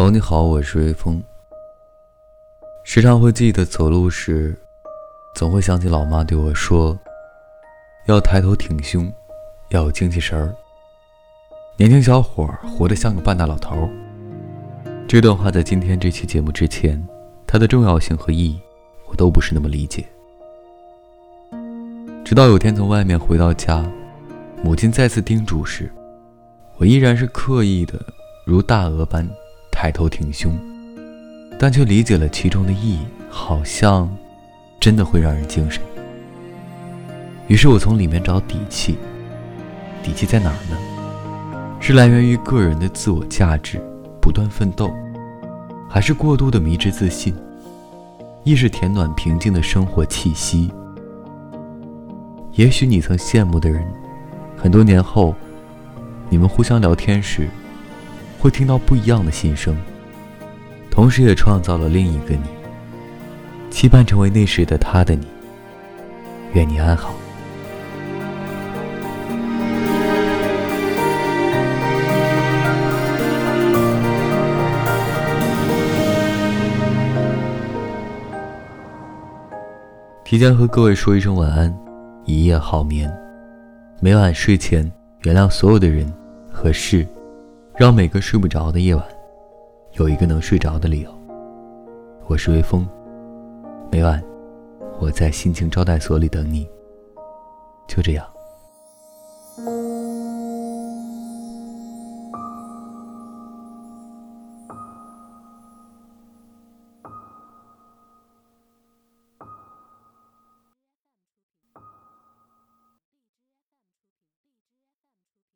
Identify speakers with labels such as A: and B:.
A: 朋友你好，我是微风。时常会记得走路时，总会想起老妈对我说：“要抬头挺胸，要有精气神儿。”年轻小伙活得像个半大老头。这段话在今天这期节目之前，它的重要性和意义，我都不是那么理解。直到有天从外面回到家，母亲再次叮嘱时，我依然是刻意的如大鹅般。抬头挺胸，但却理解了其中的意义，好像真的会让人精神。于是我从里面找底气，底气在哪儿呢？是来源于个人的自我价值，不断奋斗，还是过度的迷之自信？亦是填暖平静的生活气息？也许你曾羡慕的人，很多年后，你们互相聊天时。会听到不一样的心声，同时也创造了另一个你，期盼成为那时的他的你。愿你安好。提前和各位说一声晚安，一夜好眠。每晚睡前，原谅所有的人和事。让每个睡不着的夜晚有一个能睡着的理由。我是微风每晚我在心情招待所里等你。就这样。